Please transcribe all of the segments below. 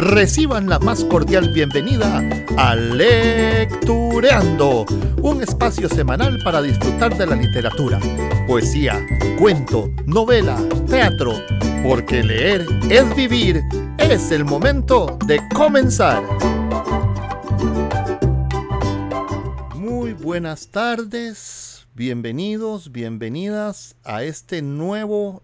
Reciban la más cordial bienvenida a Lectureando, un espacio semanal para disfrutar de la literatura, poesía, cuento, novela, teatro, porque leer es vivir. Es el momento de comenzar. Muy buenas tardes, bienvenidos, bienvenidas a este nuevo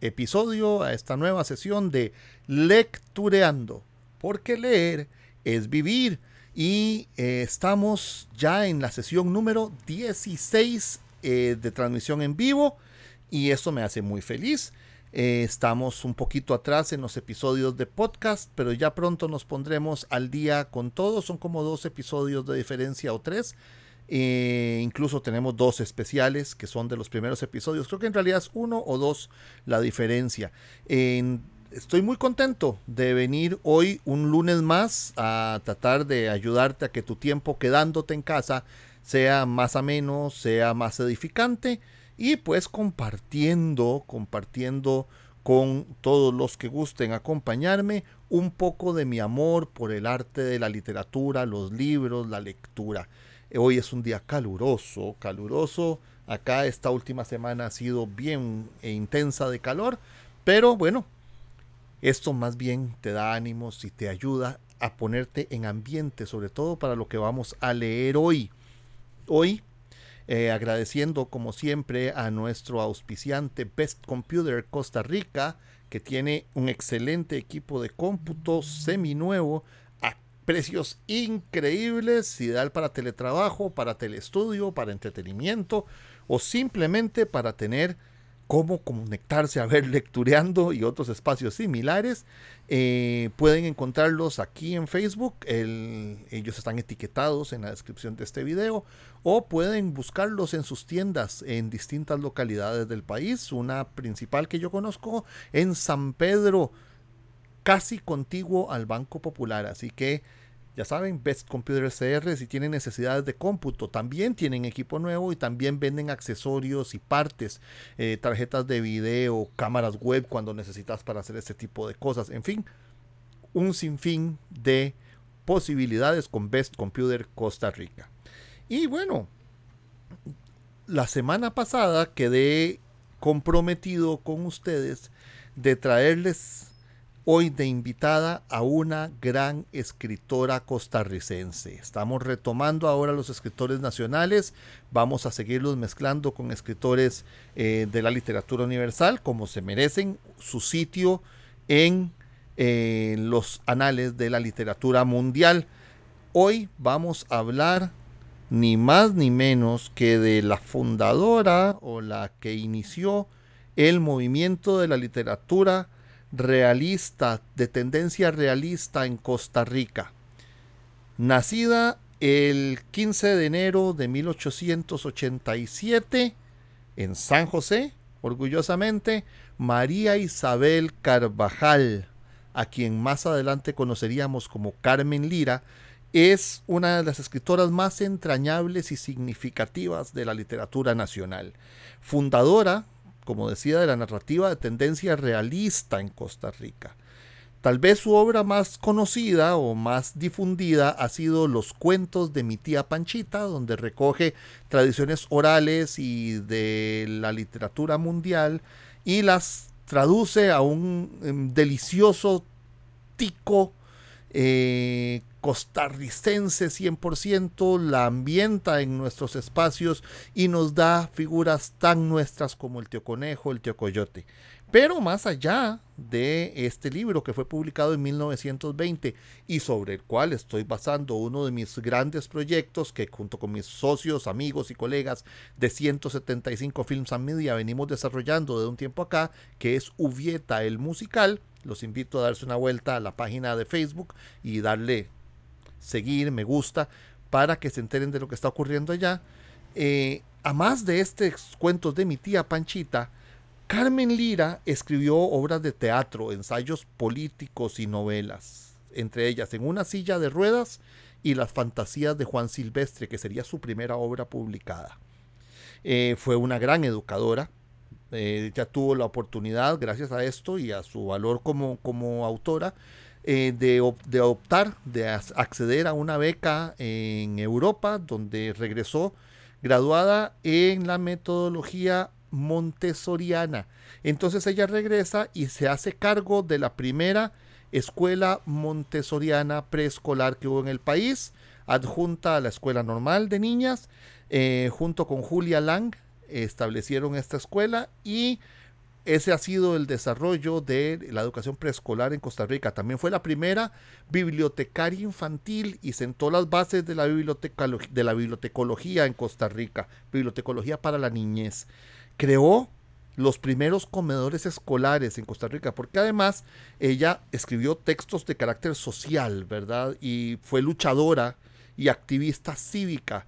episodio, a esta nueva sesión de Lectureando, porque leer es vivir. Y eh, estamos ya en la sesión número 16 eh, de transmisión en vivo y eso me hace muy feliz. Eh, estamos un poquito atrás en los episodios de podcast, pero ya pronto nos pondremos al día con todos. Son como dos episodios de diferencia o tres. Incluso tenemos dos especiales que son de los primeros episodios. Creo que en realidad es uno o dos la diferencia. Estoy muy contento de venir hoy un lunes más a tratar de ayudarte a que tu tiempo quedándote en casa sea más ameno, sea más edificante y pues compartiendo, compartiendo con todos los que gusten acompañarme un poco de mi amor por el arte de la literatura, los libros, la lectura. Hoy es un día caluroso, caluroso. Acá esta última semana ha sido bien e intensa de calor, pero bueno, esto más bien te da ánimos y te ayuda a ponerte en ambiente, sobre todo para lo que vamos a leer hoy. Hoy, eh, agradeciendo como siempre a nuestro auspiciante Best Computer Costa Rica, que tiene un excelente equipo de cómputo seminuevo precios increíbles, ideal para teletrabajo, para telestudio, para entretenimiento o simplemente para tener cómo conectarse a ver lectureando y otros espacios similares. Eh, pueden encontrarlos aquí en Facebook, ellos están etiquetados en la descripción de este video o pueden buscarlos en sus tiendas en distintas localidades del país. Una principal que yo conozco en San Pedro, casi contiguo al Banco Popular, así que ya saben, Best Computer CR, si tienen necesidades de cómputo, también tienen equipo nuevo y también venden accesorios y partes, eh, tarjetas de video, cámaras web cuando necesitas para hacer este tipo de cosas. En fin, un sinfín de posibilidades con Best Computer Costa Rica. Y bueno, la semana pasada quedé comprometido con ustedes de traerles hoy de invitada a una gran escritora costarricense. Estamos retomando ahora los escritores nacionales, vamos a seguirlos mezclando con escritores eh, de la literatura universal, como se merecen su sitio en eh, los anales de la literatura mundial. Hoy vamos a hablar ni más ni menos que de la fundadora o la que inició el movimiento de la literatura realista, de tendencia realista en Costa Rica. Nacida el 15 de enero de 1887 en San José, orgullosamente, María Isabel Carvajal, a quien más adelante conoceríamos como Carmen Lira, es una de las escritoras más entrañables y significativas de la literatura nacional. Fundadora como decía, de la narrativa de tendencia realista en Costa Rica. Tal vez su obra más conocida o más difundida ha sido Los cuentos de mi tía Panchita, donde recoge tradiciones orales y de la literatura mundial y las traduce a un em, delicioso tico eh, costarricense 100%, la ambienta en nuestros espacios y nos da figuras tan nuestras como el tío conejo, el tío coyote. Pero más allá de este libro que fue publicado en 1920 y sobre el cual estoy basando uno de mis grandes proyectos que junto con mis socios, amigos y colegas de 175 Films and Media venimos desarrollando de un tiempo acá, que es Uvieta el musical, los invito a darse una vuelta a la página de Facebook y darle seguir, me gusta, para que se enteren de lo que está ocurriendo allá. Eh, a más de estos cuentos de mi tía Panchita, Carmen Lira escribió obras de teatro, ensayos políticos y novelas, entre ellas En una silla de ruedas y Las fantasías de Juan Silvestre, que sería su primera obra publicada. Eh, fue una gran educadora, eh, ya tuvo la oportunidad, gracias a esto y a su valor como, como autora, eh, de, de, optar, de acceder a una beca en Europa, donde regresó graduada en la metodología montessoriana. Entonces ella regresa y se hace cargo de la primera escuela montessoriana preescolar que hubo en el país, adjunta a la escuela normal de niñas, eh, junto con Julia Lang, establecieron esta escuela y ese ha sido el desarrollo de la educación preescolar en Costa Rica. También fue la primera bibliotecaria infantil y sentó las bases de la, bibliotecología en Costa Rica, bibliotecología para la niñez. Creó los primeros comedores escolares en Costa Rica, porque además ella escribió textos de carácter social, ¿verdad? Y fue luchadora y activista cívica,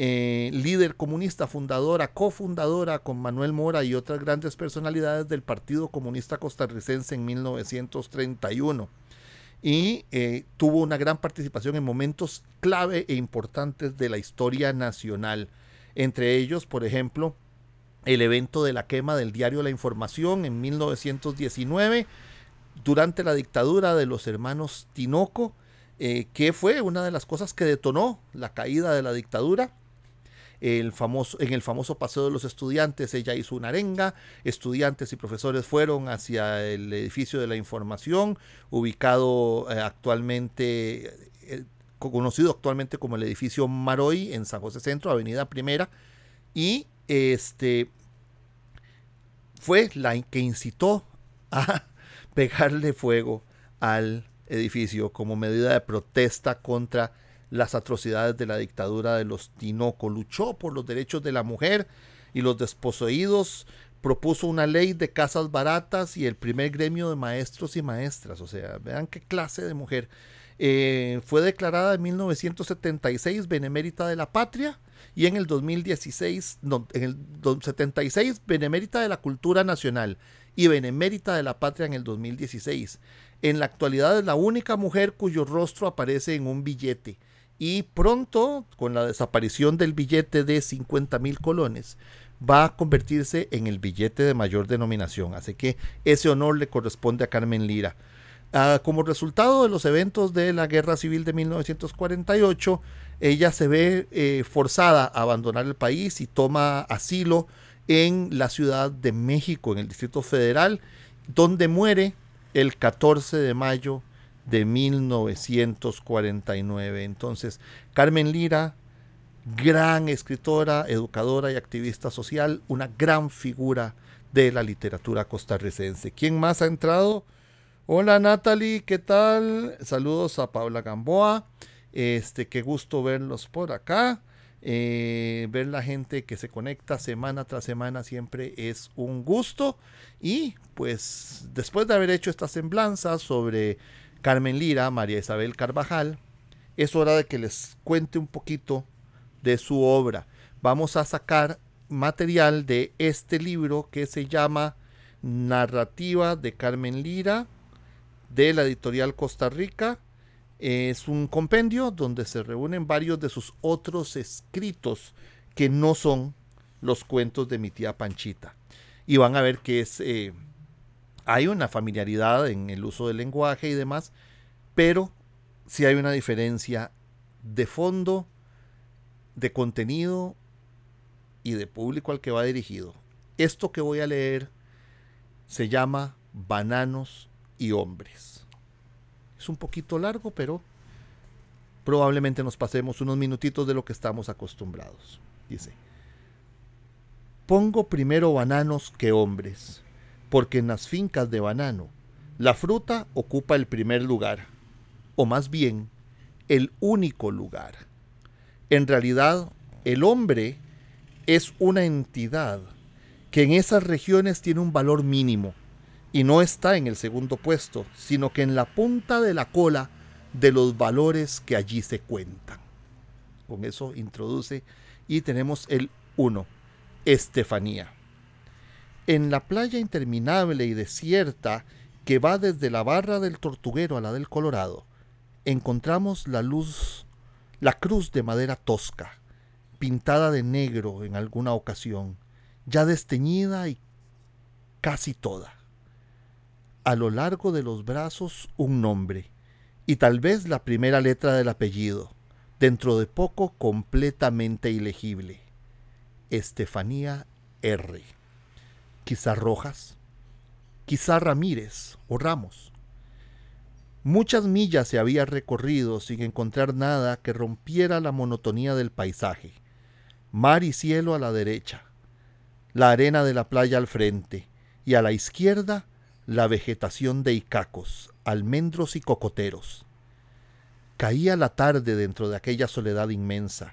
eh, líder comunista, fundadora, cofundadora con Manuel Mora y otras grandes personalidades del Partido Comunista Costarricense en 1931. Y eh, tuvo una gran participación en momentos clave e importantes de la historia nacional. Entre ellos, por ejemplo, el evento de la quema del diario La Información en 1919, durante la dictadura de los hermanos Tinoco, eh, que fue una de las cosas que detonó la caída de la dictadura. El famoso, en el famoso Paseo de los Estudiantes ella hizo una arenga, estudiantes y profesores fueron hacia el edificio de la información, ubicado eh, actualmente, eh, conocido actualmente como el edificio Maroy en San José Centro, Avenida Primera, y este fue la que incitó a pegarle fuego al edificio como medida de protesta contra las atrocidades de la dictadura de los Tinoco. Luchó por los derechos de la mujer y los desposeídos, propuso una ley de casas baratas y el primer gremio de maestros y maestras. O sea, vean qué clase de mujer. Eh, fue declarada en 1976 Benemérita de la Patria y en el 2016, no, en el 76 Benemérita de la Cultura Nacional y Benemérita de la Patria en el 2016. En la actualidad es la única mujer cuyo rostro aparece en un billete y pronto, con la desaparición del billete de 50 mil colones, va a convertirse en el billete de mayor denominación. Así que ese honor le corresponde a Carmen Lira. Ah, como resultado de los eventos de la Guerra Civil de 1948, ella se ve eh, forzada a abandonar el país y toma asilo en la Ciudad de México, en el Distrito Federal, donde muere el 14 de mayo de 1949. Entonces, Carmen Lira, gran escritora, educadora y activista social, una gran figura de la literatura costarricense. ¿Quién más ha entrado? Hola Natalie, ¿qué tal? Saludos a Paula Gamboa. Este, qué gusto verlos por acá. Eh, ver la gente que se conecta semana tras semana siempre es un gusto. Y pues después de haber hecho esta semblanza sobre Carmen Lira, María Isabel Carvajal, es hora de que les cuente un poquito de su obra. Vamos a sacar material de este libro que se llama Narrativa de Carmen Lira de la editorial Costa Rica. Es un compendio donde se reúnen varios de sus otros escritos que no son los cuentos de mi tía Panchita. Y van a ver que es, eh, hay una familiaridad en el uso del lenguaje y demás, pero sí hay una diferencia de fondo, de contenido y de público al que va dirigido. Esto que voy a leer se llama Bananos y hombres. Es un poquito largo, pero probablemente nos pasemos unos minutitos de lo que estamos acostumbrados. Dice, pongo primero bananos que hombres, porque en las fincas de banano la fruta ocupa el primer lugar, o más bien el único lugar. En realidad, el hombre es una entidad que en esas regiones tiene un valor mínimo y no está en el segundo puesto, sino que en la punta de la cola de los valores que allí se cuentan. Con eso introduce y tenemos el 1, Estefanía. En la playa interminable y desierta que va desde la barra del Tortuguero a la del Colorado, encontramos la luz, la cruz de madera tosca, pintada de negro en alguna ocasión, ya desteñida y casi toda a lo largo de los brazos un nombre y tal vez la primera letra del apellido, dentro de poco completamente ilegible. Estefanía R. Quizá Rojas, quizá Ramírez o Ramos. Muchas millas se había recorrido sin encontrar nada que rompiera la monotonía del paisaje. Mar y cielo a la derecha, la arena de la playa al frente y a la izquierda la vegetación de icacos, almendros y cocoteros. Caía la tarde dentro de aquella soledad inmensa.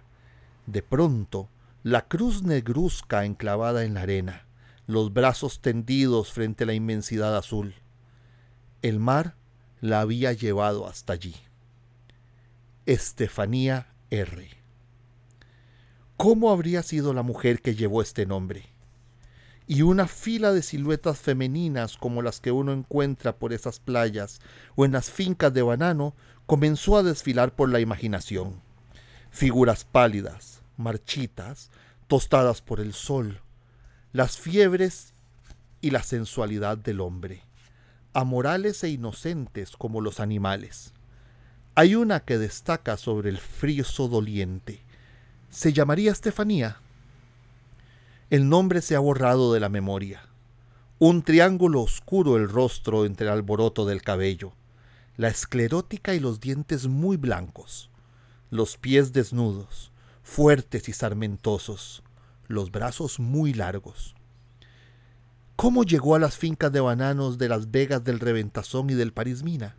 De pronto, la cruz negruzca enclavada en la arena, los brazos tendidos frente a la inmensidad azul. El mar la había llevado hasta allí. Estefanía R. ¿Cómo habría sido la mujer que llevó este nombre? y una fila de siluetas femeninas como las que uno encuentra por esas playas o en las fincas de banano comenzó a desfilar por la imaginación. Figuras pálidas, marchitas, tostadas por el sol, las fiebres y la sensualidad del hombre, amorales e inocentes como los animales. Hay una que destaca sobre el frío doliente. Se llamaría Estefanía el nombre se ha borrado de la memoria. Un triángulo oscuro el rostro entre el alboroto del cabello, la esclerótica y los dientes muy blancos, los pies desnudos, fuertes y sarmentosos, los brazos muy largos. ¿Cómo llegó a las fincas de bananos de las Vegas del Reventazón y del París Mina?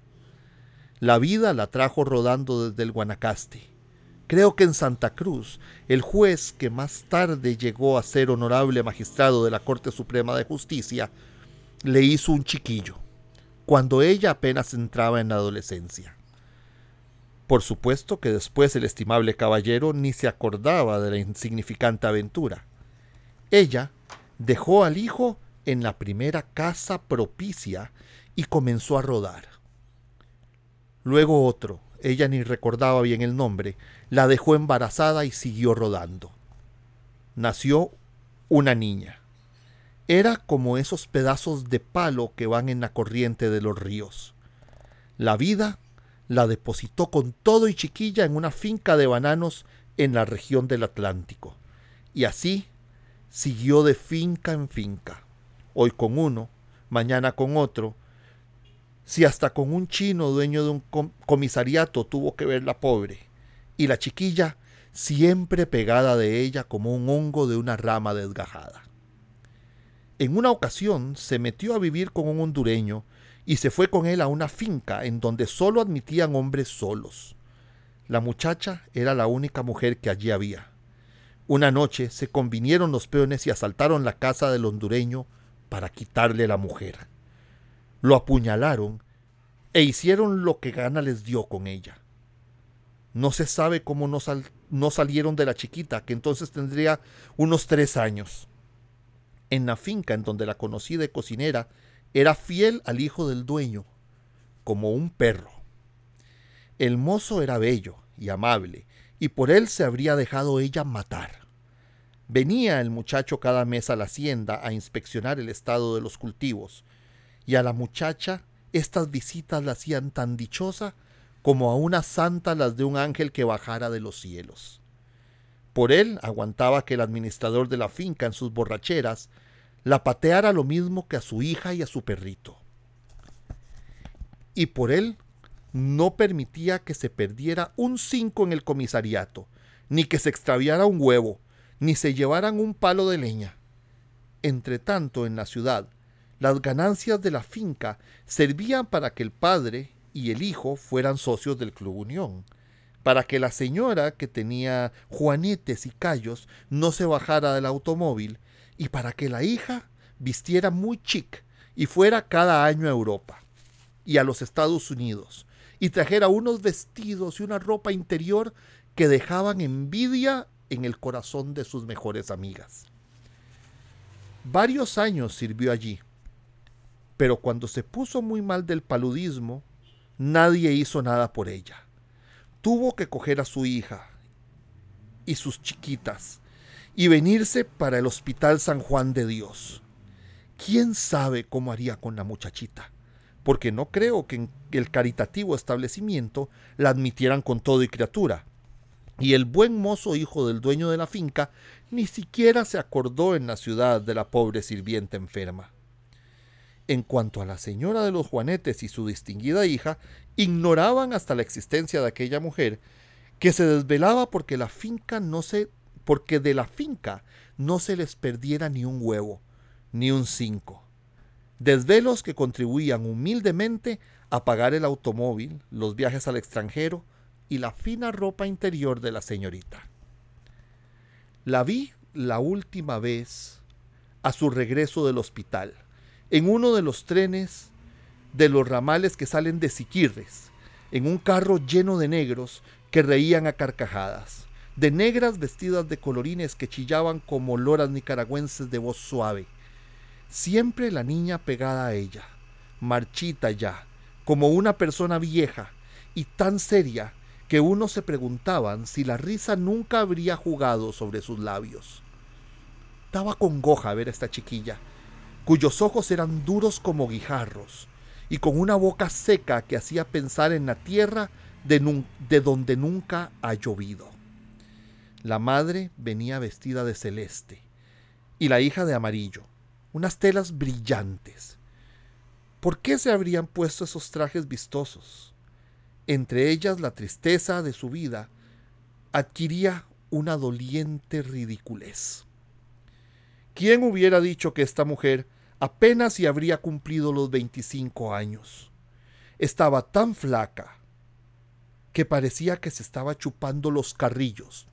La vida la trajo rodando desde el Guanacaste Creo que en Santa Cruz, el juez que más tarde llegó a ser honorable magistrado de la Corte Suprema de Justicia, le hizo un chiquillo, cuando ella apenas entraba en la adolescencia. Por supuesto que después el estimable caballero ni se acordaba de la insignificante aventura. Ella dejó al hijo en la primera casa propicia y comenzó a rodar. Luego otro, ella ni recordaba bien el nombre, la dejó embarazada y siguió rodando. Nació una niña. Era como esos pedazos de palo que van en la corriente de los ríos. La vida la depositó con todo y chiquilla en una finca de bananos en la región del Atlántico. Y así siguió de finca en finca, hoy con uno, mañana con otro, si hasta con un chino dueño de un comisariato tuvo que ver la pobre, y la chiquilla siempre pegada de ella como un hongo de una rama desgajada. En una ocasión se metió a vivir con un hondureño y se fue con él a una finca en donde solo admitían hombres solos. La muchacha era la única mujer que allí había. Una noche se convinieron los peones y asaltaron la casa del hondureño para quitarle la mujer lo apuñalaron e hicieron lo que Gana les dio con ella. No se sabe cómo no, no salieron de la chiquita, que entonces tendría unos tres años. En la finca en donde la conocí de cocinera, era fiel al hijo del dueño, como un perro. El mozo era bello y amable, y por él se habría dejado ella matar. Venía el muchacho cada mes a la hacienda a inspeccionar el estado de los cultivos, y a la muchacha estas visitas la hacían tan dichosa como a una santa las de un ángel que bajara de los cielos. Por él aguantaba que el administrador de la finca en sus borracheras la pateara lo mismo que a su hija y a su perrito. Y por él no permitía que se perdiera un cinco en el comisariato, ni que se extraviara un huevo, ni se llevaran un palo de leña. Entre tanto, en la ciudad, las ganancias de la finca servían para que el padre y el hijo fueran socios del Club Unión, para que la señora que tenía juanetes y callos no se bajara del automóvil y para que la hija vistiera muy chic y fuera cada año a Europa y a los Estados Unidos y trajera unos vestidos y una ropa interior que dejaban envidia en el corazón de sus mejores amigas. Varios años sirvió allí, pero cuando se puso muy mal del paludismo, nadie hizo nada por ella. Tuvo que coger a su hija y sus chiquitas y venirse para el Hospital San Juan de Dios. ¿Quién sabe cómo haría con la muchachita? porque no creo que en el caritativo establecimiento la admitieran con todo y criatura. Y el buen mozo hijo del dueño de la finca ni siquiera se acordó en la ciudad de la pobre sirvienta enferma. En cuanto a la señora de los Juanetes y su distinguida hija, ignoraban hasta la existencia de aquella mujer, que se desvelaba porque la finca no se porque de la finca no se les perdiera ni un huevo, ni un cinco. Desvelos que contribuían humildemente a pagar el automóvil, los viajes al extranjero y la fina ropa interior de la señorita. La vi la última vez a su regreso del hospital en uno de los trenes de los ramales que salen de Siquirres, en un carro lleno de negros que reían a carcajadas, de negras vestidas de colorines que chillaban como loras nicaragüenses de voz suave. Siempre la niña pegada a ella, marchita ya, como una persona vieja y tan seria que uno se preguntaban si la risa nunca habría jugado sobre sus labios. Daba congoja ver a esta chiquilla, cuyos ojos eran duros como guijarros, y con una boca seca que hacía pensar en la tierra de, de, donde nunca ha llovido. La madre venía vestida de celeste y la hija de amarillo, unas telas brillantes. ¿Por qué se habrían puesto esos trajes vistosos? Entre ellas la tristeza de su vida adquiría una doliente ridiculez. ¿Quién hubiera dicho que esta mujer apenas si habría cumplido los 25 años. Estaba tan flaca que parecía que se estaba chupando los carrillos.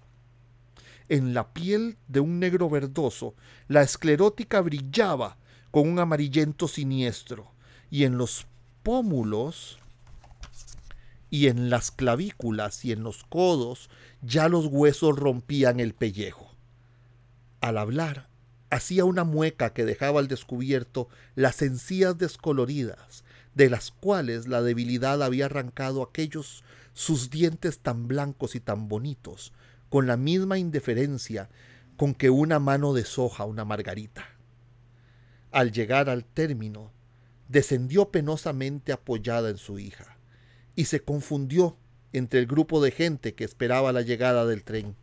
En la piel de un negro verdoso, la esclerótica brillaba con un amarillento siniestro, y en los pómulos y en las clavículas y en los codos ya los huesos rompían el pellejo. Al hablar, hacía una mueca que dejaba al descubierto las encías descoloridas, de las cuales la debilidad había arrancado aquellos sus dientes tan blancos y tan bonitos, con la misma indiferencia con que una mano deshoja una margarita. Al llegar al término, descendió penosamente apoyada en su hija, y se confundió entre el grupo de gente que esperaba la llegada del tren.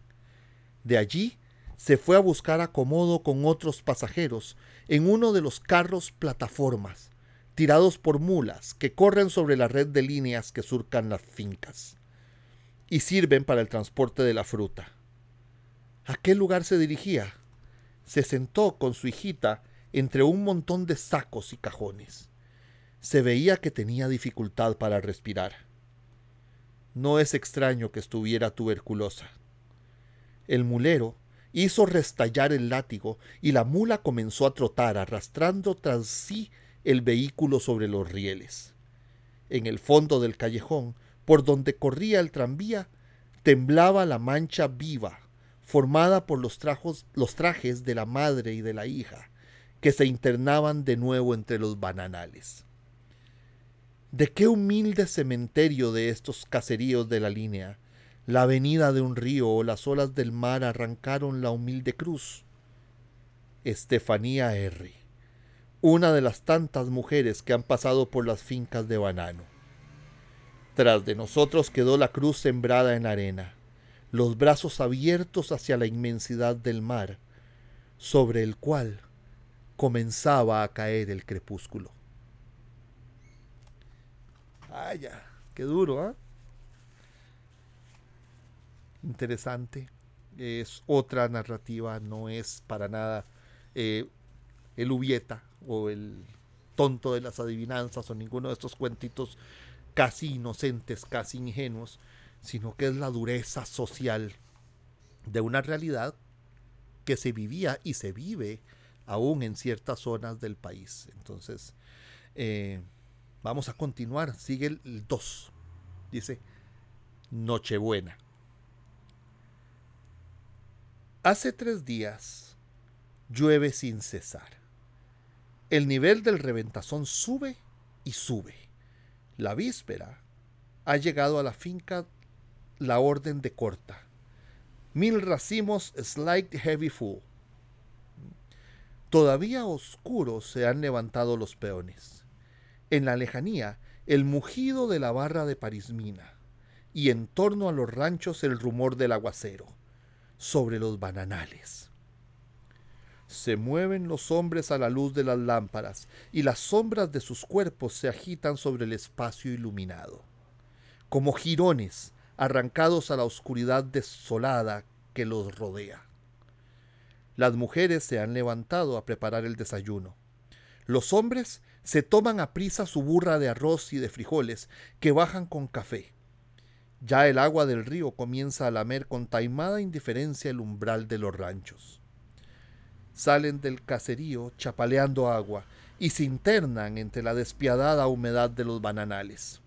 De allí se fue a buscar acomodo con otros pasajeros en uno de los carros plataformas, tirados por mulas que corren sobre la red de líneas que surcan las fincas y sirven para el transporte de la fruta. ¿A qué lugar se dirigía? Se sentó con su hijita entre un montón de sacos y cajones. Se veía que tenía dificultad para respirar. No es extraño que estuviera tuberculosa. El mulero hizo restallar el látigo y la mula comenzó a trotar arrastrando tras sí el vehículo sobre los rieles. En el fondo del callejón, por donde corría el tranvía, temblaba la mancha viva, formada por los, trajes de la madre y de la hija, que se internaban de nuevo entre los bananales. ¿De qué humilde cementerio de estos caseríos de la línea la avenida de un río o las olas del mar arrancaron la humilde cruz. Estefanía R., una de las tantas mujeres que han pasado por las fincas de banano. Tras de nosotros quedó la cruz sembrada en arena, los brazos abiertos hacia la inmensidad del mar, sobre el cual comenzaba a caer el crepúsculo. Vaya, qué duro, ¿ah? interesante. Es otra narrativa, no es para nada eh, el Ubieta o el tonto de las adivinanzas o ninguno de estos cuentitos casi inocentes, casi ingenuos, sino que es la dureza social de una realidad que se vivía y se vive aún en ciertas zonas del país. Entonces, eh, vamos a continuar. Sigue el 2. Dice, Nochebuena. Hace tres días llueve sin cesar. El nivel del reventazón sube y sube. La víspera ha llegado a la finca la orden de corta. Mil racimos slight heavy full. Todavía oscuros se han levantado los peones. En la lejanía, el mugido de la barra de Parismina, y en torno a los ranchos el rumor del aguacero, sobre los bananales. Se mueven los hombres a la luz de las lámparas, y las sombras de sus cuerpos se agitan sobre el espacio iluminado, como jirones arrancados a la oscuridad desolada que los rodea. Las mujeres se han levantado a preparar el desayuno. Los hombres se toman a prisa su burra de arroz y de frijoles que bajan con café. Ya el agua del río comienza a lamer con taimada indiferencia el umbral de los ranchos. Salen del caserío chapaleando agua y se internan entre la despiadada humedad de los bananales.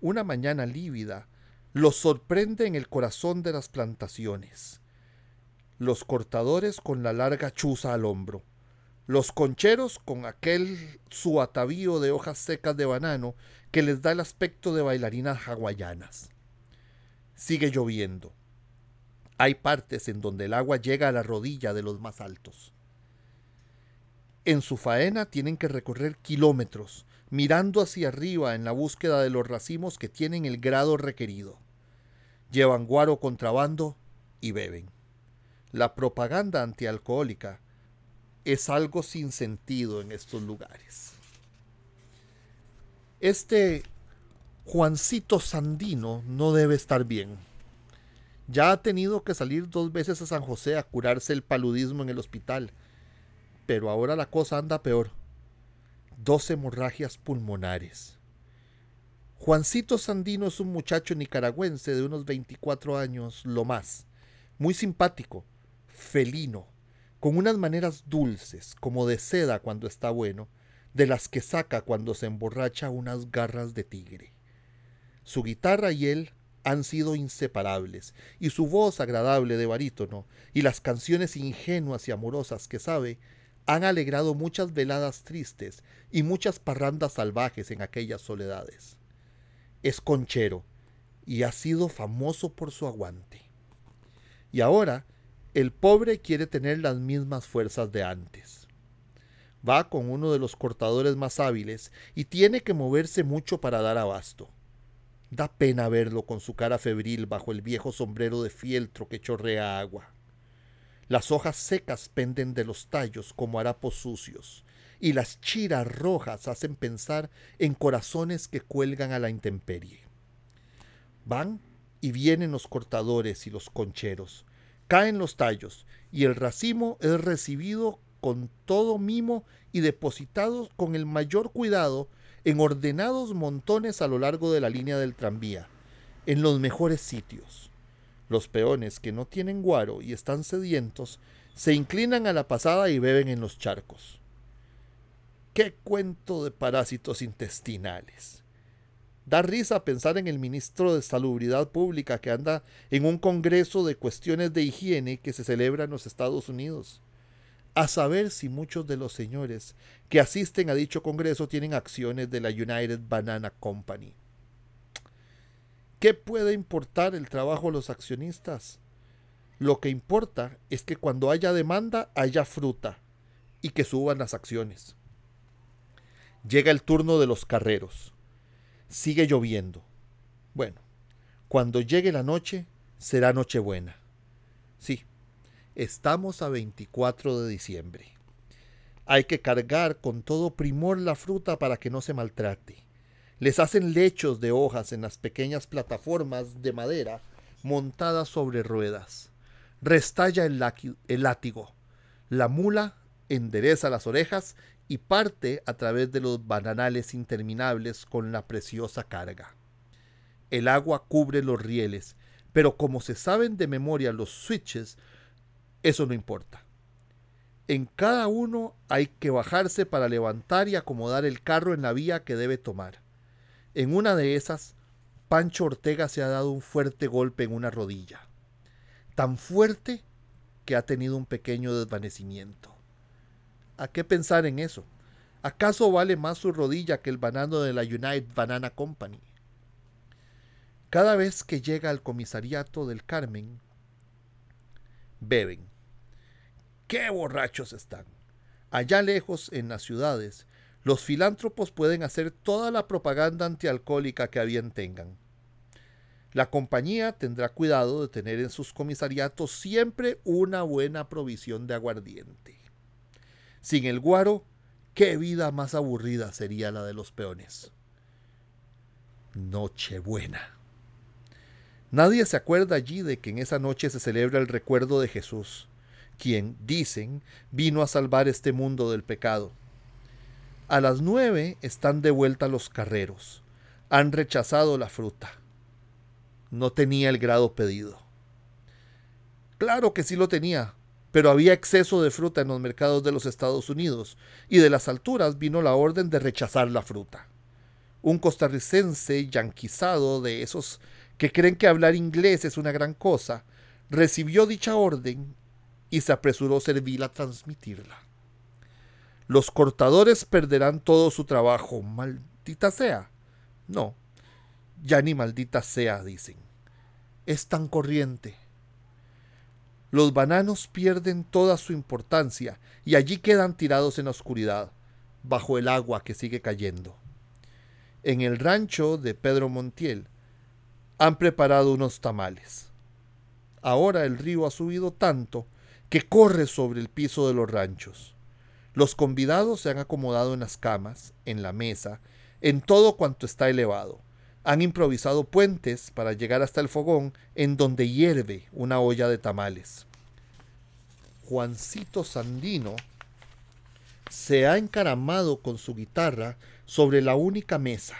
Una mañana lívida los sorprende en el corazón de las plantaciones. Los cortadores con la larga chuza al hombro los concheros con aquel su atavío de hojas secas de banano que les da el aspecto de bailarinas hawaianas. Sigue lloviendo. Hay partes en donde el agua llega a la rodilla de los más altos. En su faena tienen que recorrer kilómetros, mirando hacia arriba en la búsqueda de los racimos que tienen el grado requerido. Llevan guaro contrabando y beben. La propaganda antialcohólica es algo sin sentido en estos lugares. Este Juancito Sandino no debe estar bien. Ya ha tenido que salir dos veces a San José a curarse el paludismo en el hospital, pero ahora la cosa anda peor. Dos hemorragias pulmonares. Juancito Sandino es un muchacho nicaragüense de unos 24 años, lo más, muy simpático, felino, con unas maneras dulces, como de seda cuando está bueno, de las que saca cuando se emborracha unas garras de tigre. Su guitarra y él han sido inseparables, y su voz agradable de barítono, y las canciones ingenuas y amorosas que sabe, han alegrado muchas veladas tristes y muchas parrandas salvajes en aquellas soledades. Es conchero, y ha sido famoso por su aguante. Y ahora el pobre quiere tener las mismas fuerzas de antes. Va con uno de los cortadores más hábiles y tiene que moverse mucho para dar abasto. Da pena verlo con su cara febril bajo el viejo sombrero de fieltro que chorrea agua. Las hojas secas penden de los tallos como harapos sucios, y las chiras rojas hacen pensar en corazones que cuelgan a la intemperie. Van y vienen los cortadores y los concheros, caen los tallos y el racimo es recibido con todo mimo y depositado con el mayor cuidado en ordenados montones a lo largo de la línea del tranvía, en los mejores sitios. Los peones que no tienen guaro y están sedientos se inclinan a la pasada y beben en los charcos. ¡Qué cuento de parásitos intestinales! Da risa pensar en el ministro de Salubridad Pública que anda en un congreso de cuestiones de higiene que se celebra en los Estados Unidos. A saber si muchos de los señores que asisten a dicho congreso tienen acciones de la United Banana Company. ¿Qué puede importar el trabajo de los accionistas? Lo que importa es que cuando haya demanda haya fruta y que suban las acciones. Llega el turno de los carreros. Sigue lloviendo. Bueno, cuando llegue la noche, será Nochebuena. Sí, estamos a 24 de diciembre. Hay que cargar con todo primor la fruta para que no se maltrate. Les hacen lechos de hojas en las pequeñas plataformas de madera montadas sobre ruedas. Restalla el, el látigo. La mula endereza las orejas y parte a través de los bananales interminables con la preciosa carga. El agua cubre los rieles, pero como se saben de memoria los switches, eso no importa. En cada uno hay que bajarse para levantar y acomodar el carro en la vía que debe tomar. En una de esas, Pancho Ortega se ha dado un fuerte golpe en una rodilla. Tan fuerte que ha tenido un pequeño desvanecimiento. ¿A qué pensar en eso? ¿Acaso vale más su rodilla que el banano de la United Banana Company? Cada vez que llega al comisariato del Carmen, beben. ¡Qué borrachos están! Allá lejos, en las ciudades, los filántropos pueden hacer toda la propaganda antialcohólica que a bien tengan. La compañía tendrá cuidado de tener en sus comisariatos siempre una buena provisión de aguardiente. Sin el guaro, qué vida más aburrida sería la de los peones. Nochebuena. Nadie se acuerda allí de que en esa noche se celebra el recuerdo de Jesús, quien, dicen, vino a salvar este mundo del pecado. A las nueve están de vuelta los carreros. Han rechazado la fruta. No tenía el grado pedido. Claro que sí lo tenía, pero había exceso de fruta en los mercados de los Estados Unidos y de las alturas vino la orden de rechazar la fruta. Un costarricense yanquizado de esos que creen que hablar inglés es una gran cosa, recibió dicha orden y se apresuró a servirla a transmitirla. Los cortadores perderán todo su trabajo, maldita sea. No, ya ni maldita sea, dicen. Es tan corriente. Los bananos pierden toda su importancia y allí quedan tirados en la oscuridad, bajo el agua que sigue cayendo. En el rancho de Pedro Montiel han preparado unos tamales. Ahora el río ha subido tanto que corre sobre el piso de los ranchos. Los convidados se han acomodado en las camas, en la mesa, en todo cuanto está elevado. Han improvisado puentes para llegar hasta el fogón en donde hierve una olla de tamales. Juancito Sandino se ha encaramado con su guitarra sobre la única mesa.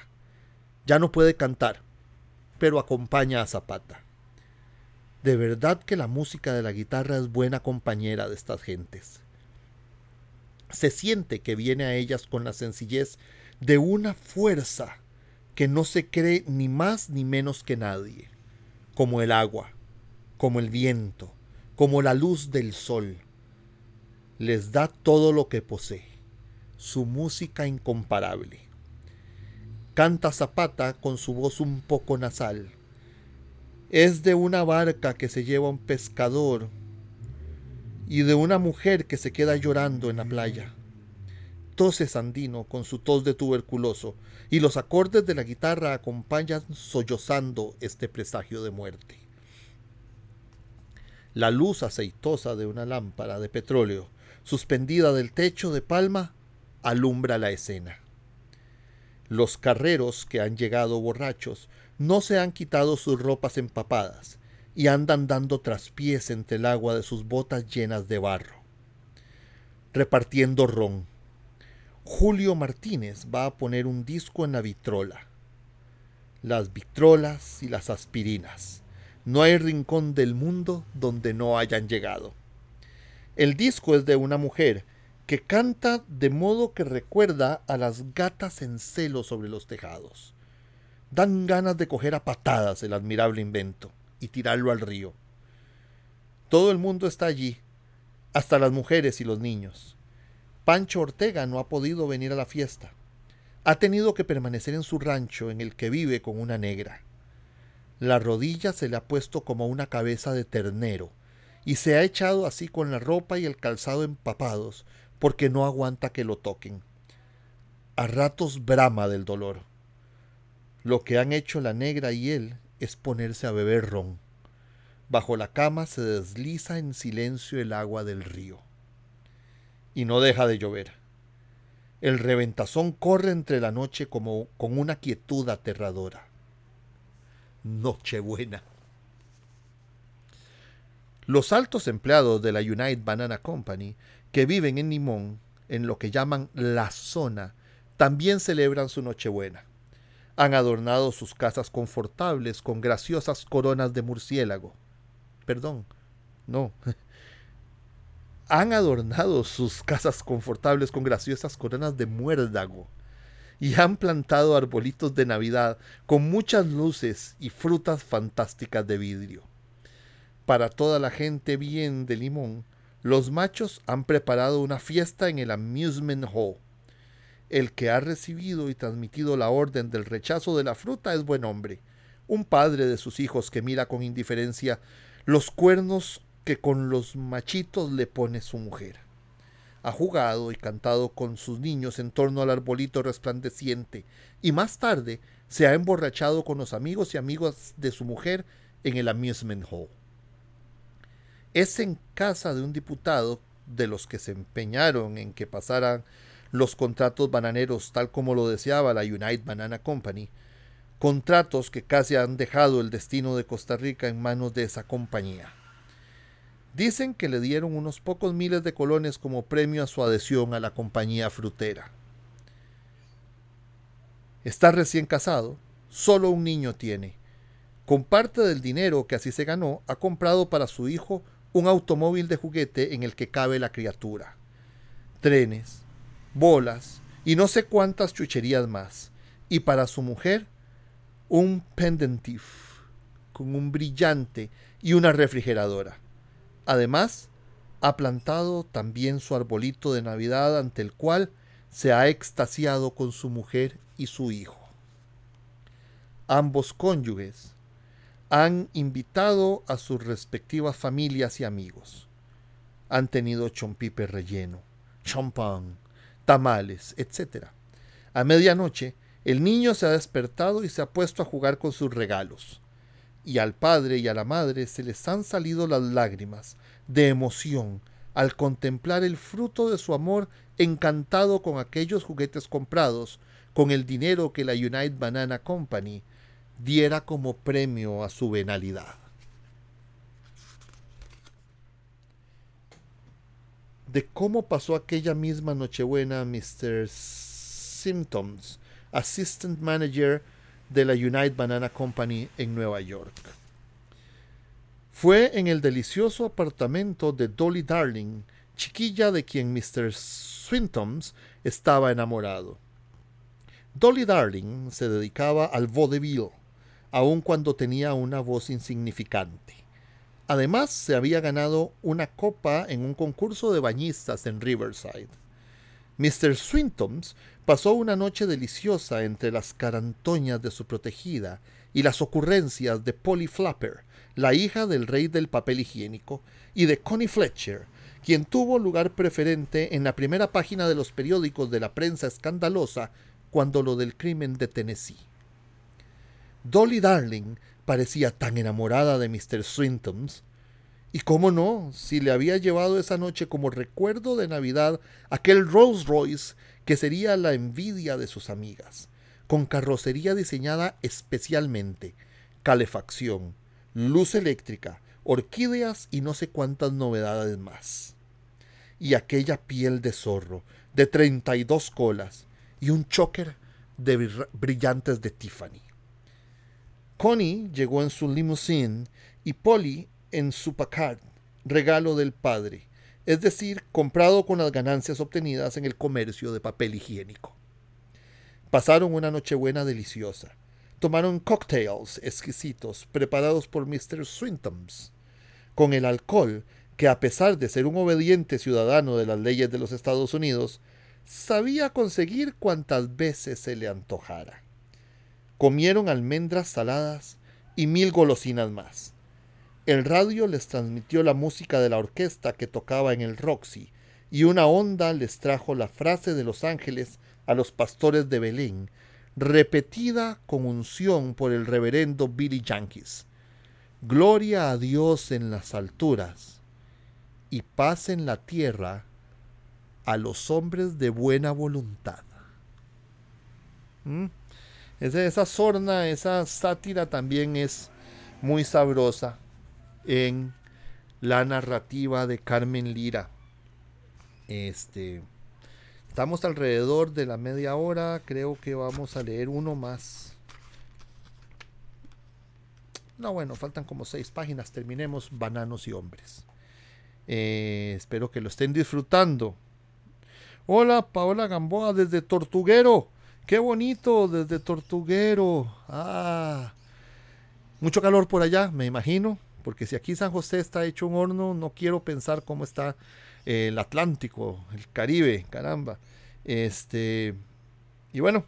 Ya no puede cantar, pero acompaña a Zapata. De verdad que la música de la guitarra es buena compañera de estas gentes. Se siente que viene a ellas con la sencillez de una fuerza que no se cree ni más ni menos que nadie, como el agua, como el viento, como la luz del sol. Les da todo lo que posee, su música incomparable. Canta Zapata con su voz un poco nasal es de una barca que se lleva un pescador y de una mujer que se queda llorando en la playa. Tose Sandino con su tos de tuberculoso y los acordes de la guitarra acompañan sollozando este presagio de muerte. La luz aceitosa de una lámpara de petróleo suspendida del techo de palma alumbra la escena. Los carreros que han llegado borrachos no se han quitado sus ropas empapadas y andan dando traspiés entre el agua de sus botas llenas de barro. Repartiendo ron. Julio Martínez va a poner un disco en la vitrola. Las vitrolas y las aspirinas. No hay rincón del mundo donde no hayan llegado. El disco es de una mujer que canta de modo que recuerda a las gatas en celo sobre los tejados. Dan ganas de coger a patadas el admirable invento y tirarlo al río. Todo el mundo está allí, hasta las mujeres y los niños. Pancho Ortega no ha podido venir a la fiesta. Ha tenido que permanecer en su rancho en el que vive con una negra. La rodilla se le ha puesto como una cabeza de ternero y se ha echado así con la ropa y el calzado empapados porque no aguanta que lo toquen. A ratos brama del dolor. Lo que han hecho la negra y él es ponerse a beber ron. Bajo la cama se desliza en silencio el agua del río. Y no deja de llover. El reventazón corre entre la noche como con una quietud aterradora. Nochebuena. Los altos empleados de la United Banana Company, que viven en Limón, en lo que llaman la zona, también celebran su Nochebuena. Han adornado sus casas confortables con graciosas coronas de murciélago. Perdón, no. Han adornado sus casas confortables con graciosas coronas de muérdago y han plantado arbolitos de Navidad con muchas luces y frutas fantásticas de vidrio. Para toda la gente bien de Limón, los machos han preparado una fiesta en el Amusement Hall el que ha recibido y transmitido la orden del rechazo de la fruta es buen hombre, un padre de sus hijos que mira con indiferencia los cuernos que con los machitos le pone su mujer. ha jugado y cantado con sus niños en torno al arbolito resplandeciente y más tarde se ha emborrachado con los amigos y amigos de su mujer en el amusement hall. Es en casa de un diputado de los que se empeñaron en que pasaran los contratos bananeros tal como lo deseaba la United Banana Company, contratos que casi han dejado el destino de Costa Rica en manos de esa compañía. Dicen que le dieron unos pocos miles de colones como premio a su adhesión a la compañía frutera. Está recién casado, solo un niño tiene. Con parte del dinero que así se ganó, ha comprado para su hijo un automóvil de juguete en el que cabe la criatura. Trenes, bolas y no sé cuántas chucherías más. Y para su mujer, un pendentif con un brillante y una refrigeradora. Además, ha plantado también su arbolito de Navidad ante el cual se ha extasiado con su mujer y su hijo. Ambos cónyuges han invitado a sus respectivas familias y amigos. Han tenido chompipe relleno, champán, tamales, etc. A medianoche, el niño se ha despertado y se ha puesto a jugar con sus regalos y al padre y a la madre se les han salido las lágrimas de emoción al contemplar el fruto de su amor encantado con aquellos juguetes comprados con el dinero que la United Banana Company diera como premio a su venalidad. De cómo pasó aquella misma Nochebuena Mr. Symptoms, Assistant Manager de la United Banana Company en Nueva York. Fue en el delicioso apartamento de Dolly Darling, chiquilla de quien Mr. Swintoms estaba enamorado. Dolly Darling se dedicaba al vaudeville, aun cuando tenía una voz insignificante. Además, se había ganado una copa en un concurso de bañistas en Riverside. Mr. Swintoms pasó una noche deliciosa entre las carantoñas de su protegida y las ocurrencias de Polly Flapper, la hija del rey del papel higiénico, y de Connie Fletcher, quien tuvo lugar preferente en la primera página de los periódicos de la prensa escandalosa cuando lo del crimen de Tennessee. Dolly Darling parecía tan enamorada de Mr. Swintoms y cómo no, si le había llevado esa noche como recuerdo de Navidad aquel Rolls Royce que sería la envidia de sus amigas, con carrocería diseñada especialmente, calefacción, luz eléctrica, orquídeas y no sé cuántas novedades más. Y aquella piel de zorro, de 32 colas, y un choker de brillantes de Tiffany. Connie llegó en su limousine y Polly en su Packard, regalo del padre, es decir, comprado con las ganancias obtenidas en el comercio de papel higiénico. Pasaron una nochebuena deliciosa. Tomaron cocktails exquisitos preparados por Mr. Swintoms, con el alcohol que a pesar de ser un obediente ciudadano de las leyes de los Estados Unidos, sabía conseguir cuantas veces se le antojara. Comieron almendras saladas y mil golosinas más. El radio les transmitió la música de la orquesta que tocaba en el Roxy, y una onda les trajo la frase de los ángeles a los pastores de Belén, repetida con unción por el reverendo Billy Yankees. Gloria a Dios en las alturas y paz en la tierra a los hombres de buena voluntad. ¿Mm? Esa sorna, esa sátira también es muy sabrosa en la narrativa de Carmen Lira. Este, estamos alrededor de la media hora, creo que vamos a leer uno más. No, bueno, faltan como seis páginas, terminemos Bananos y Hombres. Eh, espero que lo estén disfrutando. Hola, Paola Gamboa desde Tortuguero. Qué bonito desde Tortuguero. Ah, mucho calor por allá, me imagino porque si aquí San José está hecho un horno, no quiero pensar cómo está eh, el Atlántico, el Caribe, caramba. Este, y bueno,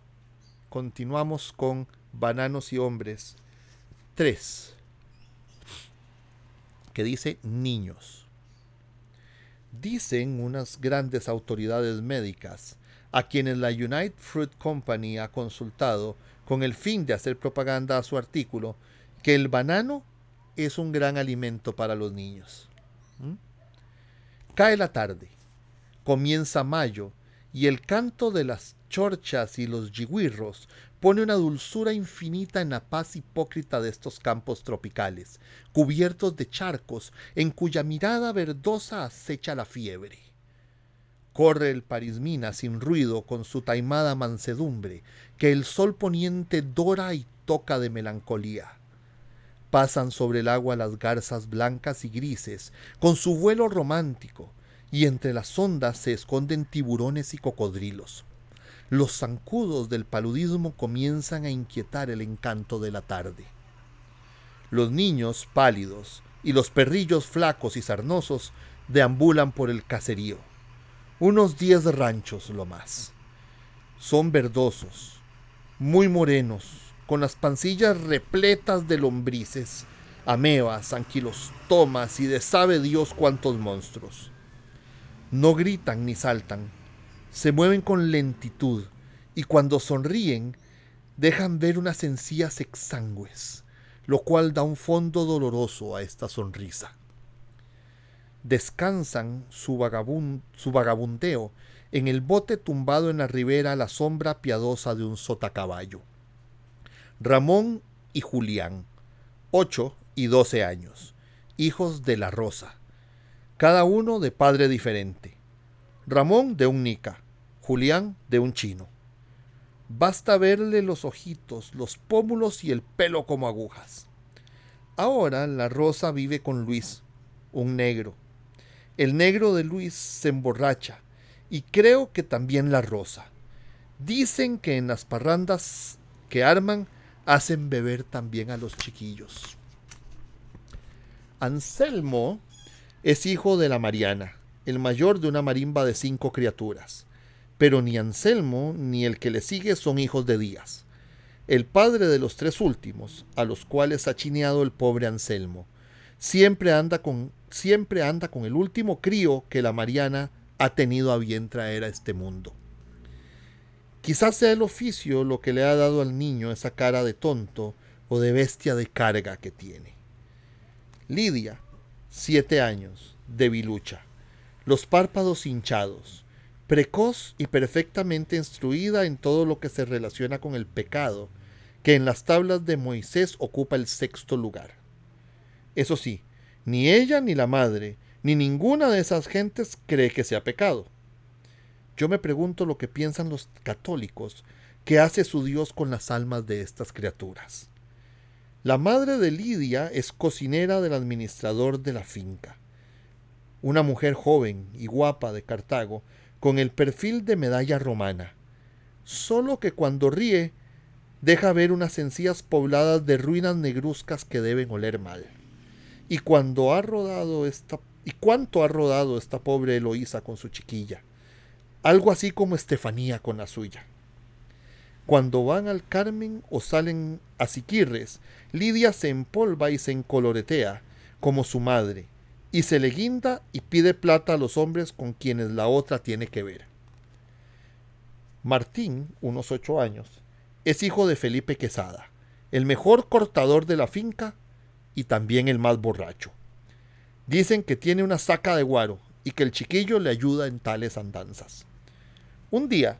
continuamos con Bananos y Hombres 3, que dice niños. Dicen unas grandes autoridades médicas, a quienes la United Fruit Company ha consultado con el fin de hacer propaganda a su artículo, que el banano es un gran alimento para los niños. ¿Mm? Cae la tarde, comienza mayo, y el canto de las chorchas y los yigüirros pone una dulzura infinita en la paz hipócrita de estos campos tropicales, cubiertos de charcos, en cuya mirada verdosa acecha la fiebre. Corre el Parismina sin ruido con su taimada mansedumbre, que el sol poniente dora y toca de melancolía. Pasan sobre el agua las garzas blancas y grises, con su vuelo romántico, y entre las ondas se esconden tiburones y cocodrilos. Los zancudos del paludismo comienzan a inquietar el encanto de la tarde. Los niños pálidos y los perrillos flacos y sarnosos deambulan por el caserío unos diez ranchos lo más. Son verdosos, muy morenos, con las pancillas repletas de lombrices, amebas, anquilostomas y de sabe Dios cuántos monstruos. No gritan ni saltan, se mueven con lentitud y cuando sonríen dejan ver unas encías exangües, lo cual da un fondo doloroso a esta sonrisa descansan su, vagabundeo en el bote tumbado en la ribera a la sombra piadosa de un sotacaballo. Ramón y Julián, ocho y doce años, hijos de la Rosa, cada uno de padre diferente. Ramón de un nica, Julián de un chino. Basta verle los ojitos, los pómulos y el pelo como agujas. Ahora la Rosa vive con Luis, un negro, el negro de Luis se emborracha y creo que también la rosa. Dicen que en las parrandas que arman hacen beber también a los chiquillos. Anselmo es hijo de la Mariana, el mayor de una marimba de cinco criaturas. Pero ni Anselmo ni el que le sigue son hijos de Díaz, el padre de los tres últimos, a los cuales ha chineado el pobre Anselmo. Siempre anda con siempre anda con el último crío que la Mariana ha tenido a bien traer a este mundo. Quizás sea el oficio lo que le ha dado al niño esa cara de tonto o de bestia de carga que tiene. Lidia, siete años, debilucha, los párpados hinchados, precoz y perfectamente instruida en todo lo que se relaciona con el pecado, que en las tablas de Moisés ocupa el sexto lugar. Eso sí, ni ella ni la madre, ni ninguna de esas gentes cree que sea pecado. Yo me pregunto lo que piensan los católicos que hace su Dios con las almas de estas criaturas. La madre de Lidia es cocinera del administrador de la finca. Una mujer joven y guapa de Cartago, con el perfil de medalla romana. Solo que cuando ríe, deja ver unas encías pobladas de ruinas negruzcas que deben oler mal. Y cuando ha rodado esta y cuánto ha rodado esta pobre Eloísa con su chiquilla. Algo así como Estefanía con la suya. Cuando van al Carmen o salen a Siquirres, Lidia se empolva y se encoloretea, como su madre, y se le guinda y pide plata a los hombres con quienes la otra tiene que ver. Martín, unos ocho años, es hijo de Felipe Quesada, el mejor cortador de la finca y también el más borracho. Dicen que tiene una saca de guaro y que el chiquillo le ayuda en tales andanzas. Un día,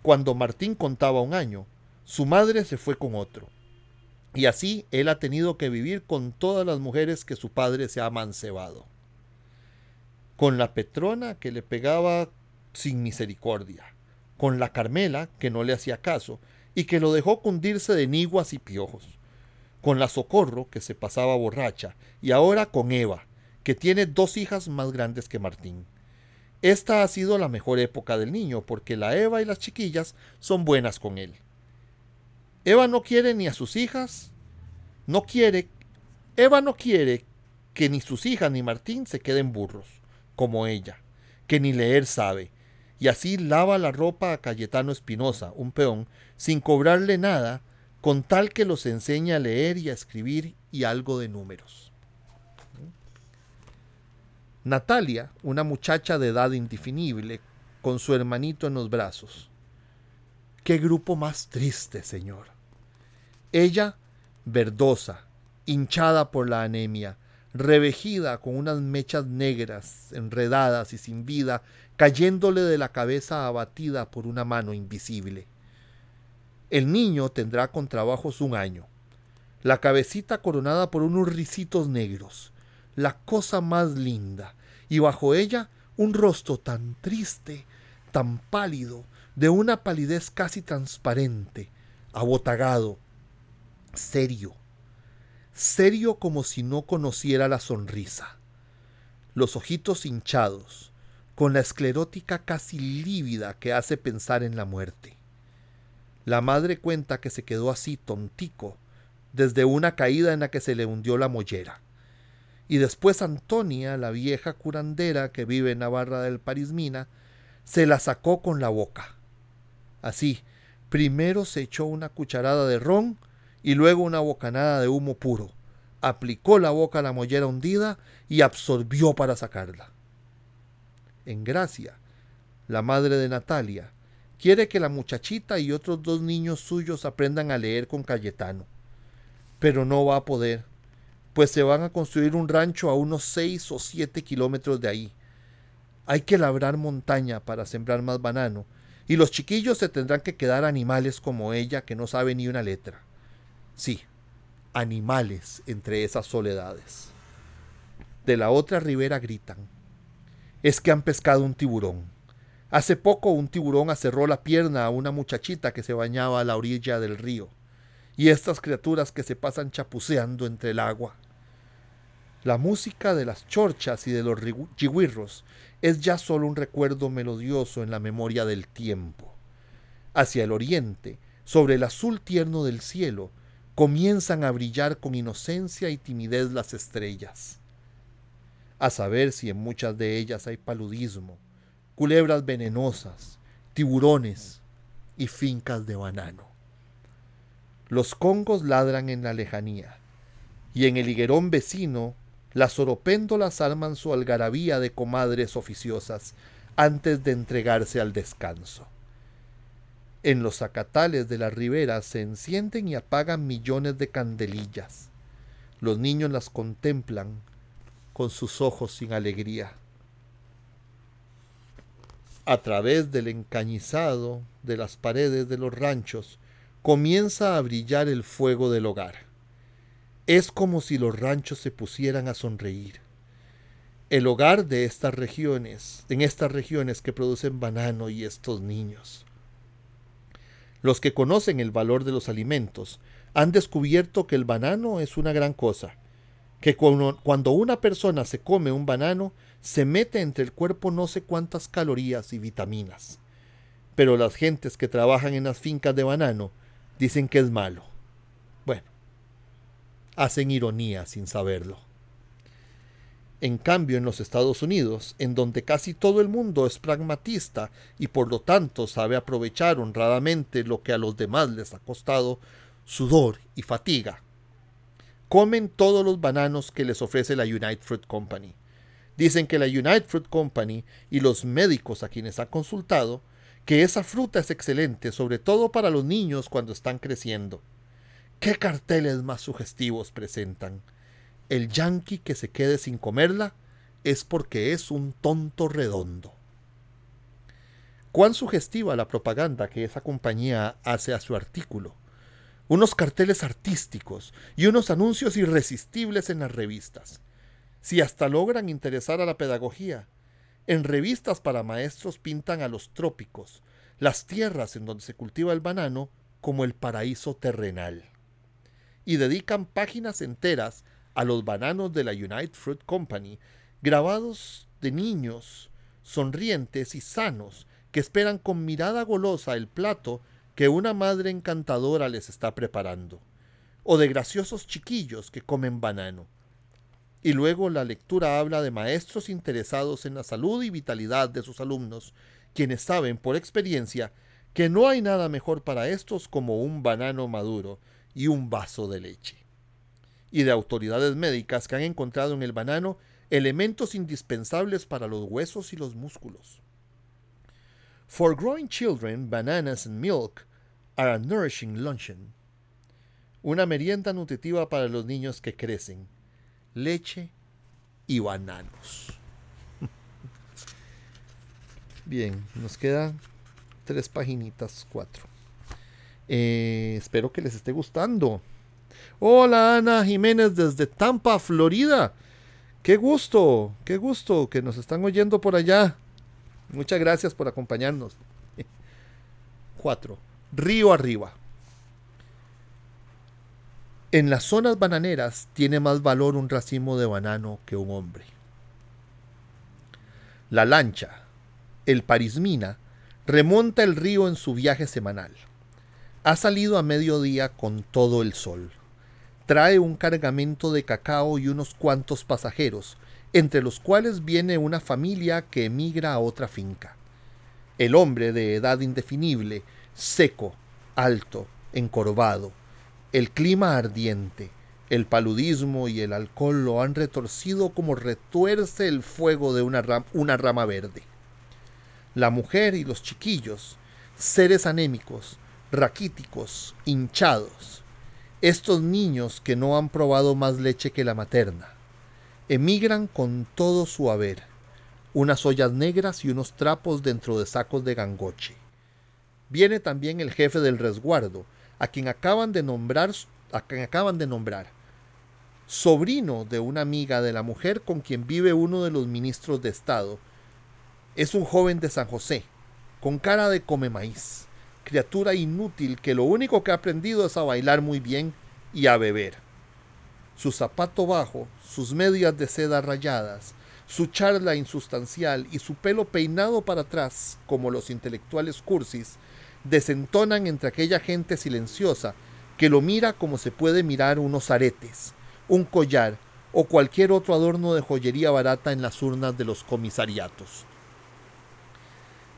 cuando Martín contaba un año, su madre se fue con otro. Y así él ha tenido que vivir con todas las mujeres que su padre se ha mancebado. Con la Petrona que le pegaba sin misericordia, con la Carmela que no le hacía caso y que lo dejó cundirse de niguas y piojos, con la Socorro, que se pasaba borracha, y ahora con Eva, que tiene dos hijas más grandes que Martín. Esta ha sido la mejor época del niño, porque la Eva y las chiquillas son buenas con él. Eva no quiere ni a sus hijas, no quiere, Eva no quiere que ni sus hijas ni Martín se queden burros, como ella, que ni leer sabe, y así lava la ropa a Cayetano Espinosa, un peón, sin cobrarle nada, con tal que los enseñe a leer y a escribir y algo de números. Natalia, una muchacha de edad indefinible, con su hermanito en los brazos. Qué grupo más triste, señor. Ella, verdosa, hinchada por la anemia, revejida con unas mechas negras, enredadas y sin vida, cayéndole de la cabeza abatida por una mano invisible. El niño tendrá con trabajos un año, la cabecita coronada por unos risitos negros, la cosa más linda, y bajo ella un rostro tan triste, tan pálido, de una palidez casi transparente, abotagado, serio, serio como si no conociera la sonrisa. Los ojitos hinchados, con la esclerótica casi lívida que hace pensar en la muerte. La madre cuenta que se quedó así tontico desde una caída en la que se le hundió la mollera. Y después Antonia, la vieja curandera que vive en Navarra del Parismina, se la sacó con la boca. Así, primero se echó una cucharada de ron y luego una bocanada de humo puro. Aplicó la boca a la mollera hundida y absorbió para sacarla. En Gracia, la madre de Natalia, quiere que la muchachita y otros dos niños suyos aprendan a leer con Cayetano. Pero no va a poder, pues se van a construir un rancho a unos seis o siete kilómetros de ahí. Hay que labrar montaña para sembrar más banano, y los chiquillos se tendrán que quedar animales como ella que no sabe ni una letra. Sí, animales entre esas soledades. De la otra ribera gritan. Es que han pescado un tiburón. Hace poco un tiburón acerró la pierna a una muchachita que se bañaba a la orilla del río. Y estas criaturas que se pasan chapuceando entre el agua. La música de las chorchas y de los chigüirros es ya solo un recuerdo melodioso en la memoria del tiempo. Hacia el oriente, sobre el azul tierno del cielo, comienzan a brillar con inocencia y timidez las estrellas. A saber si en muchas de ellas hay paludismo, culebras venenosas, tiburones y fincas de banano. Los congos ladran en la lejanía, y en el higuerón vecino las oropéndolas arman su algarabía de comadres oficiosas antes de entregarse al descanso. En los zacatales de la ribera se encienden y apagan millones de candelillas. Los niños las contemplan con sus ojos sin alegría. A través del encañizado de las paredes de los ranchos comienza a brillar el fuego del hogar. Es como si los ranchos se pusieran a sonreír. El hogar de estas regiones, en estas regiones que producen banano y estos niños. Los que conocen el valor de los alimentos han descubierto que el banano es una gran cosa, que cuando una persona se come un banano, se mete entre el cuerpo no sé cuántas calorías y vitaminas. Pero las gentes que trabajan en las fincas de banano dicen que es malo. Bueno, hacen ironía sin saberlo. En cambio, en los Estados Unidos, en donde casi todo el mundo es pragmatista y por lo tanto sabe aprovechar honradamente lo que a los demás les ha costado sudor y fatiga, comen todos los bananos que les ofrece la United Fruit Company. Dicen que la United Fruit Company y los médicos a quienes ha consultado que esa fruta es excelente, sobre todo para los niños cuando están creciendo. ¿Qué carteles más sugestivos presentan? el yanqui que se quede sin comerla es porque es un tonto redondo. Cuán sugestiva la propaganda que esa compañía hace a su artículo. Unos carteles artísticos y unos anuncios irresistibles en las revistas. Si hasta logran interesar a la pedagogía, en revistas para maestros pintan a los trópicos, las tierras en donde se cultiva el banano, como el paraíso terrenal. Y dedican páginas enteras a los bananos de la United Fruit Company, grabados de niños sonrientes y sanos que esperan con mirada golosa el plato que una madre encantadora les está preparando, o de graciosos chiquillos que comen banano. Y luego la lectura habla de maestros interesados en la salud y vitalidad de sus alumnos, quienes saben por experiencia que no hay nada mejor para estos como un banano maduro y un vaso de leche y de autoridades médicas que han encontrado en el banano elementos indispensables para los huesos y los músculos. For growing children, bananas and milk are a nourishing luncheon. Una merienda nutritiva para los niños que crecen. Leche y bananos. Bien, nos quedan tres paginitas, cuatro. Eh, espero que les esté gustando. Hola Ana Jiménez desde Tampa, Florida. Qué gusto, qué gusto que nos están oyendo por allá. Muchas gracias por acompañarnos. 4. Río arriba. En las zonas bananeras tiene más valor un racimo de banano que un hombre. La lancha, el Parismina, remonta el río en su viaje semanal. Ha salido a mediodía con todo el sol. Trae un cargamento de cacao y unos cuantos pasajeros, entre los cuales viene una familia que emigra a otra finca. El hombre de edad indefinible, seco, alto, encorvado, el clima ardiente, el paludismo y el alcohol lo han retorcido como retuerce el fuego de una, una rama verde. La mujer y los chiquillos, seres anémicos, raquíticos, hinchados, estos niños que no han probado más leche que la materna, emigran con todo su haber, unas ollas negras y unos trapos dentro de sacos de gangoche. Viene también el jefe del resguardo, a quien acaban de nombrar, a quien acaban de nombrar, sobrino de una amiga de la mujer con quien vive uno de los ministros de Estado. Es un joven de San José, con cara de come maíz, criatura inútil que lo único que ha aprendido es a bailar muy bien y a beber. Su zapato bajo sus medias de seda rayadas, su charla insustancial y su pelo peinado para atrás, como los intelectuales cursis, desentonan entre aquella gente silenciosa que lo mira como se puede mirar unos aretes, un collar o cualquier otro adorno de joyería barata en las urnas de los comisariatos.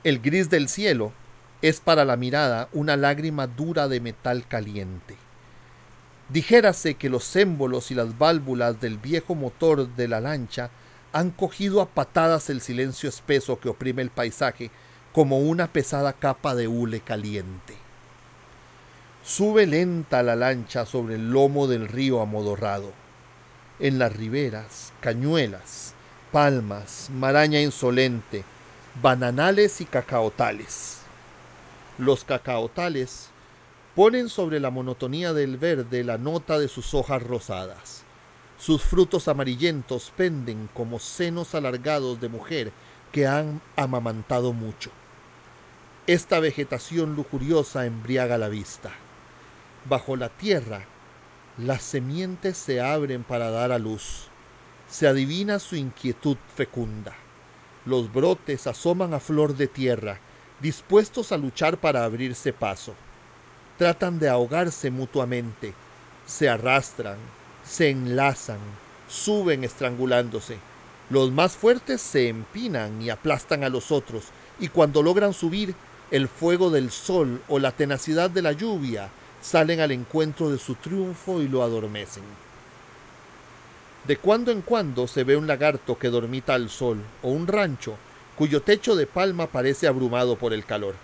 El gris del cielo es para la mirada una lágrima dura de metal caliente. Dijérase que los émbolos y las válvulas del viejo motor de la lancha han cogido a patadas el silencio espeso que oprime el paisaje como una pesada capa de hule caliente. Sube lenta la lancha sobre el lomo del río amodorrado. En las riberas, cañuelas, palmas, maraña insolente, bananales y cacaotales. Los cacaotales ponen sobre la monotonía del verde la nota de sus hojas rosadas. Sus frutos amarillentos penden como senos alargados de mujer que han amamantado mucho. Esta vegetación lujuriosa embriaga la vista. Bajo la tierra, las semientes se abren para dar a luz. Se adivina su inquietud fecunda. Los brotes asoman a flor de tierra, dispuestos a luchar para abrirse paso tratan de ahogarse mutuamente, se arrastran, se enlazan, suben estrangulándose. Los más fuertes se empinan y aplastan a los otros, y cuando logran subir, el fuego del sol o la tenacidad de la lluvia salen al encuentro de su triunfo y lo adormecen. De cuando en cuando se ve un lagarto que dormita al sol, o un rancho cuyo techo de palma parece abrumado por el calor.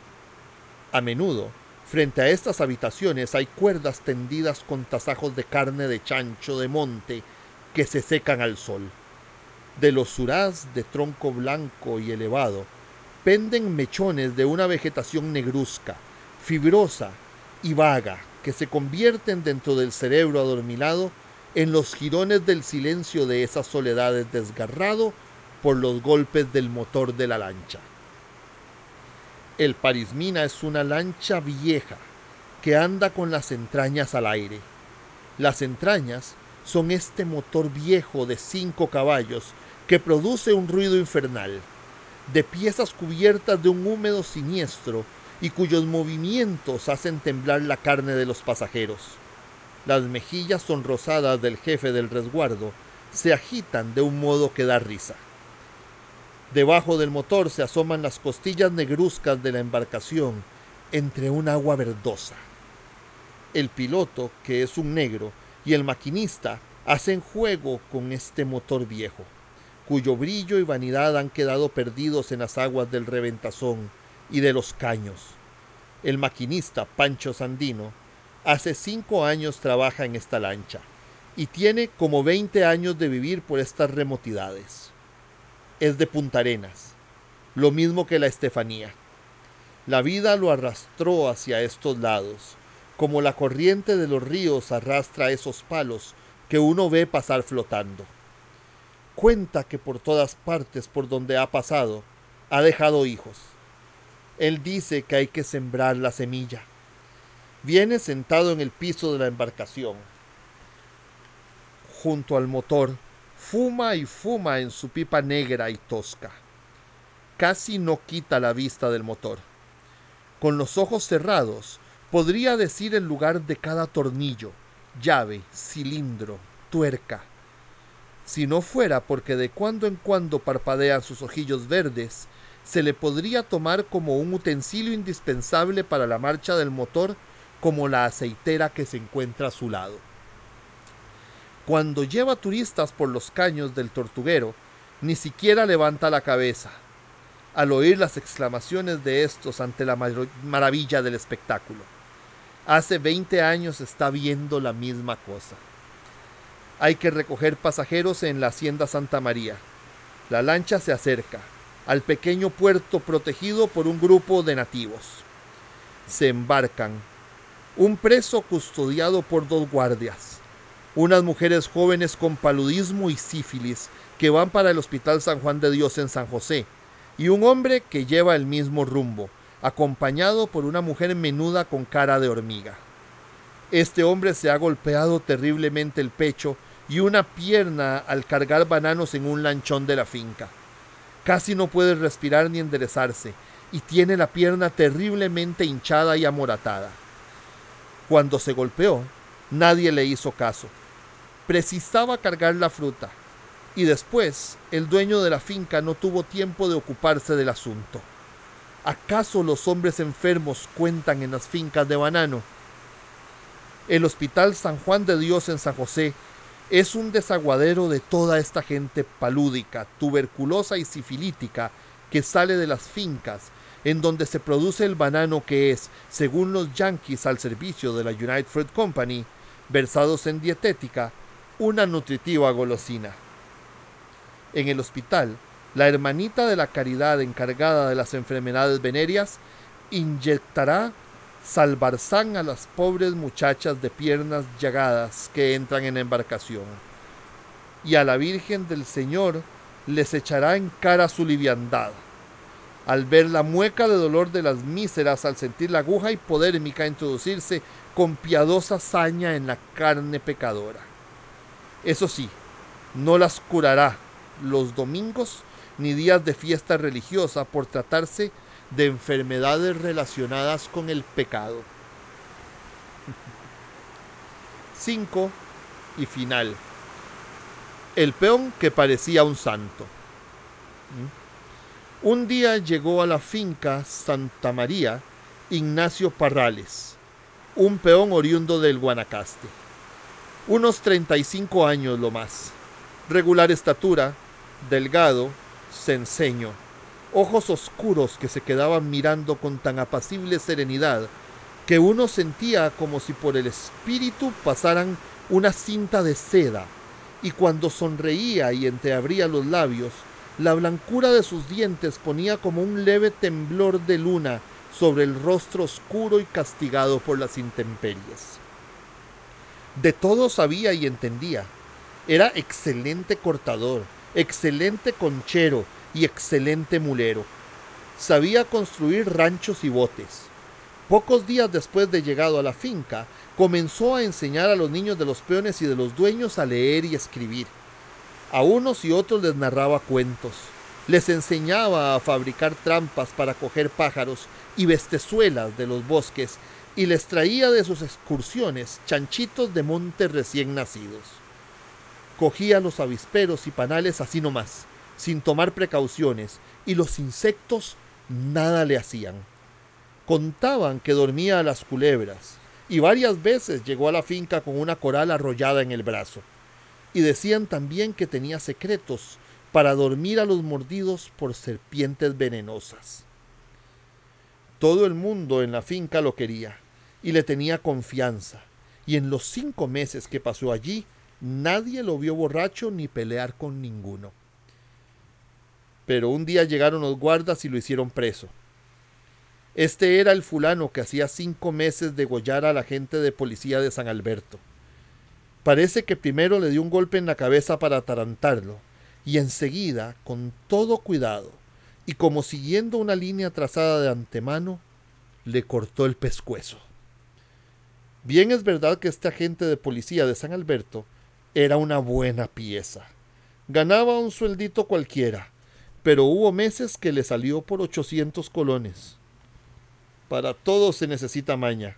A menudo, Frente a estas habitaciones hay cuerdas tendidas con tasajos de carne de chancho de monte que se secan al sol. De los surás de tronco blanco y elevado penden mechones de una vegetación negruzca, fibrosa y vaga, que se convierten dentro del cerebro adormilado en los jirones del silencio de esas soledades desgarrado por los golpes del motor de la lancha. El Parismina es una lancha vieja que anda con las entrañas al aire. Las entrañas son este motor viejo de cinco caballos que produce un ruido infernal, de piezas cubiertas de un húmedo siniestro y cuyos movimientos hacen temblar la carne de los pasajeros. Las mejillas sonrosadas del jefe del resguardo se agitan de un modo que da risa. Debajo del motor se asoman las costillas negruzcas de la embarcación entre un agua verdosa. El piloto, que es un negro, y el maquinista hacen juego con este motor viejo. cuyo brillo y vanidad han quedado perdidos en las aguas del reventazón y de los caños. El maquinista Pancho Sandino hace cinco años trabaja en esta lancha y tiene como 20 años de vivir por estas remotidades. Es de Punta Arenas, lo mismo que la Estefanía. La vida lo arrastró hacia estos lados, como la corriente de los ríos arrastra esos palos que uno ve pasar flotando. Cuenta que por todas partes por donde ha pasado, ha dejado hijos. Él dice que hay que sembrar la semilla. Viene sentado en el piso de la embarcación. Junto al motor, fuma y fuma en su pipa negra y tosca. Casi no quita la vista del motor. Con los ojos cerrados, podría decir el lugar de cada tornillo, llave, cilindro, tuerca. Si no fuera porque de cuando en cuando parpadean sus ojillos verdes, se le podría tomar como un utensilio indispensable para la marcha del motor como la aceitera que se encuentra a su lado. Cuando lleva turistas por los caños del tortuguero, ni siquiera levanta la cabeza, al oír las exclamaciones de estos ante la maravilla del espectáculo. Hace 20 años está viendo la misma cosa. Hay que recoger pasajeros en la hacienda Santa María. La lancha se acerca al pequeño puerto protegido por un grupo de nativos. Se embarcan. Un preso custodiado por dos guardias. Unas mujeres jóvenes con paludismo y sífilis que van para el Hospital San Juan de Dios en San José. Y un hombre que lleva el mismo rumbo acompañado por una mujer menuda con cara de hormiga. Este hombre se ha golpeado terriblemente el pecho y una pierna al cargar bananos en un lanchón de la finca. Casi no puede respirar ni enderezarse y tiene la pierna terriblemente hinchada y amoratada. Cuando se golpeó, nadie le hizo caso. Precisaba cargar la fruta y después el dueño de la finca no tuvo tiempo de ocuparse del asunto. ¿Acaso los hombres enfermos cuentan en las fincas de banano? El Hospital San Juan de Dios en San José es un desaguadero de toda esta gente palúdica, tuberculosa y sifilítica que sale de las fincas en donde se produce el banano que es, según los yankees al servicio de la United Fruit Company, versados en dietética, una nutritiva golosina. En el hospital la hermanita de la caridad encargada de las enfermedades venéreas inyectará salvarzán a las pobres muchachas de piernas llagadas que entran en embarcación. Y a la Virgen del Señor les echará en cara su liviandad. Al ver la mueca de dolor de las míseras al sentir la aguja hipodérmica introducirse con piadosa saña en la carne pecadora. Eso sí, no las curará los domingos ni días de fiesta religiosa por tratarse de enfermedades relacionadas con el pecado. 5. Y final. El peón que parecía un santo. ¿Mm? Un día llegó a la finca Santa María Ignacio Parrales, un peón oriundo del Guanacaste. Unos 35 años lo más. Regular estatura, delgado, cenceño, ojos oscuros que se quedaban mirando con tan apacible serenidad que uno sentía como si por el espíritu pasaran una cinta de seda, y cuando sonreía y entreabría los labios, la blancura de sus dientes ponía como un leve temblor de luna sobre el rostro oscuro y castigado por las intemperies. De todo sabía y entendía. Era excelente cortador, excelente conchero y excelente mulero. Sabía construir ranchos y botes. Pocos días después de llegado a la finca, comenzó a enseñar a los niños de los peones y de los dueños a leer y escribir. A unos y otros les narraba cuentos. Les enseñaba a fabricar trampas para coger pájaros y bestezuelas de los bosques y les traía de sus excursiones chanchitos de monte recién nacidos. Cogía los avisperos y panales así nomás, sin tomar precauciones, y los insectos nada le hacían. Contaban que dormía a las culebras, y varias veces llegó a la finca con una coral arrollada en el brazo. Y decían también que tenía secretos para dormir a los mordidos por serpientes venenosas. Todo el mundo en la finca lo quería y le tenía confianza, y en los cinco meses que pasó allí, nadie lo vio borracho ni pelear con ninguno. Pero un día llegaron los guardas y lo hicieron preso. Este era el fulano que hacía cinco meses degollara a la gente de policía de San Alberto. Parece que primero le dio un golpe en la cabeza para atarantarlo, y enseguida, con todo cuidado, y como siguiendo una línea trazada de antemano, le cortó el pescuezo. Bien es verdad que este agente de policía de San Alberto era una buena pieza. Ganaba un sueldito cualquiera, pero hubo meses que le salió por 800 colones. Para todo se necesita maña.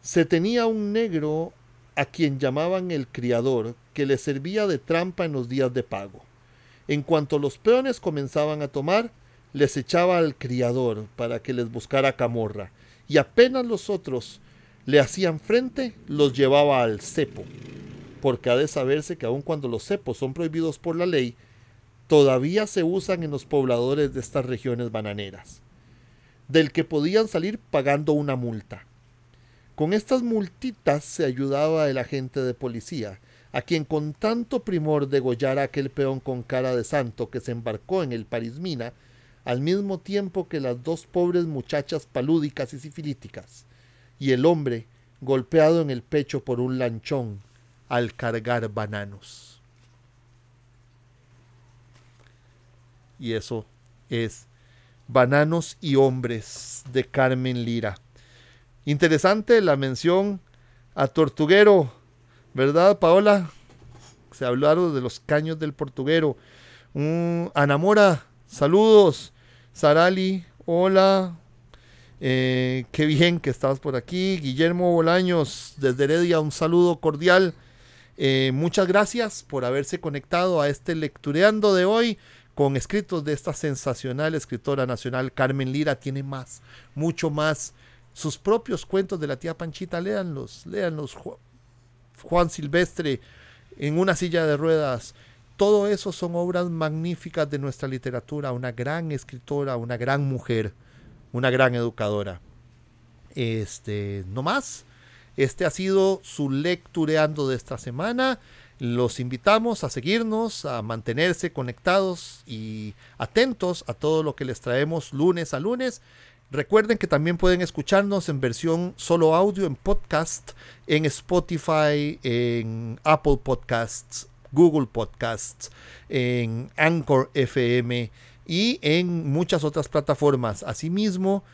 Se tenía un negro a quien llamaban el criador, que le servía de trampa en los días de pago. En cuanto los peones comenzaban a tomar, les echaba al criador para que les buscara camorra, y apenas los otros le hacían frente, los llevaba al cepo, porque ha de saberse que aun cuando los cepos son prohibidos por la ley, todavía se usan en los pobladores de estas regiones bananeras, del que podían salir pagando una multa. Con estas multitas se ayudaba el agente de policía, a quien con tanto primor degollara aquel peón con cara de santo que se embarcó en el Parismina, al mismo tiempo que las dos pobres muchachas palúdicas y sifilíticas, y el hombre golpeado en el pecho por un lanchón al cargar bananos. Y eso es Bananos y Hombres de Carmen Lira. Interesante la mención a Tortuguero, ¿verdad, Paola? Se hablaron de los caños del Portuguero. Anamora, saludos. Sarali, hola. Eh, qué bien que estabas por aquí. Guillermo Bolaños, desde Heredia, un saludo cordial. Eh, muchas gracias por haberse conectado a este lectureando de hoy con escritos de esta sensacional escritora nacional Carmen Lira. Tiene más, mucho más sus propios cuentos de la tía Panchita, léanlos, léanlos. Juan Silvestre en una silla de ruedas. Todo eso son obras magníficas de nuestra literatura, una gran escritora, una gran mujer, una gran educadora. Este, no más. Este ha sido su lectureando de esta semana. Los invitamos a seguirnos, a mantenerse conectados y atentos a todo lo que les traemos lunes a lunes. Recuerden que también pueden escucharnos en versión solo audio, en podcast, en Spotify, en Apple Podcasts, Google Podcasts, en Anchor FM y en muchas otras plataformas. Asimismo,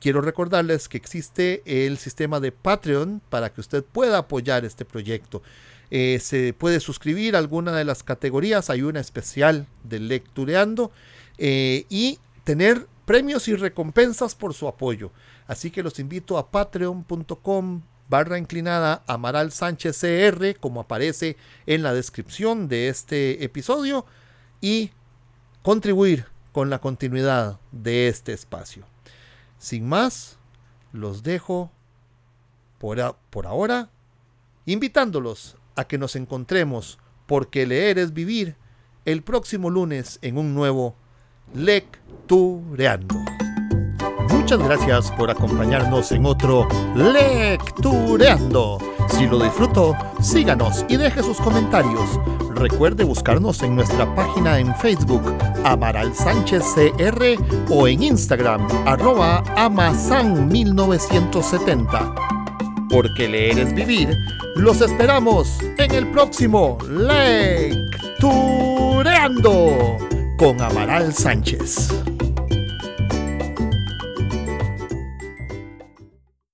quiero recordarles que existe el sistema de Patreon para que usted pueda apoyar este proyecto. Eh, se puede suscribir a alguna de las categorías, hay una especial de Lectureando eh, y tener premios y recompensas por su apoyo. Así que los invito a patreon.com barra inclinada Amaral Sánchez CR, como aparece en la descripción de este episodio, y contribuir con la continuidad de este espacio. Sin más, los dejo por, ahora, invitándolos a que nos encontremos, porque leer es vivir, el próximo lunes en un nuevo Lectureando. Muchas gracias por acompañarnos en otro Lectureando. Si lo disfrutó, síganos y deje sus comentarios. Recuerde buscarnos en nuestra página en Facebook, Amaral Sánchez CR, o en Instagram, arroba Amasan1970. Porque leer es vivir, los esperamos en el próximo Lectureando con Amaral Sánchez.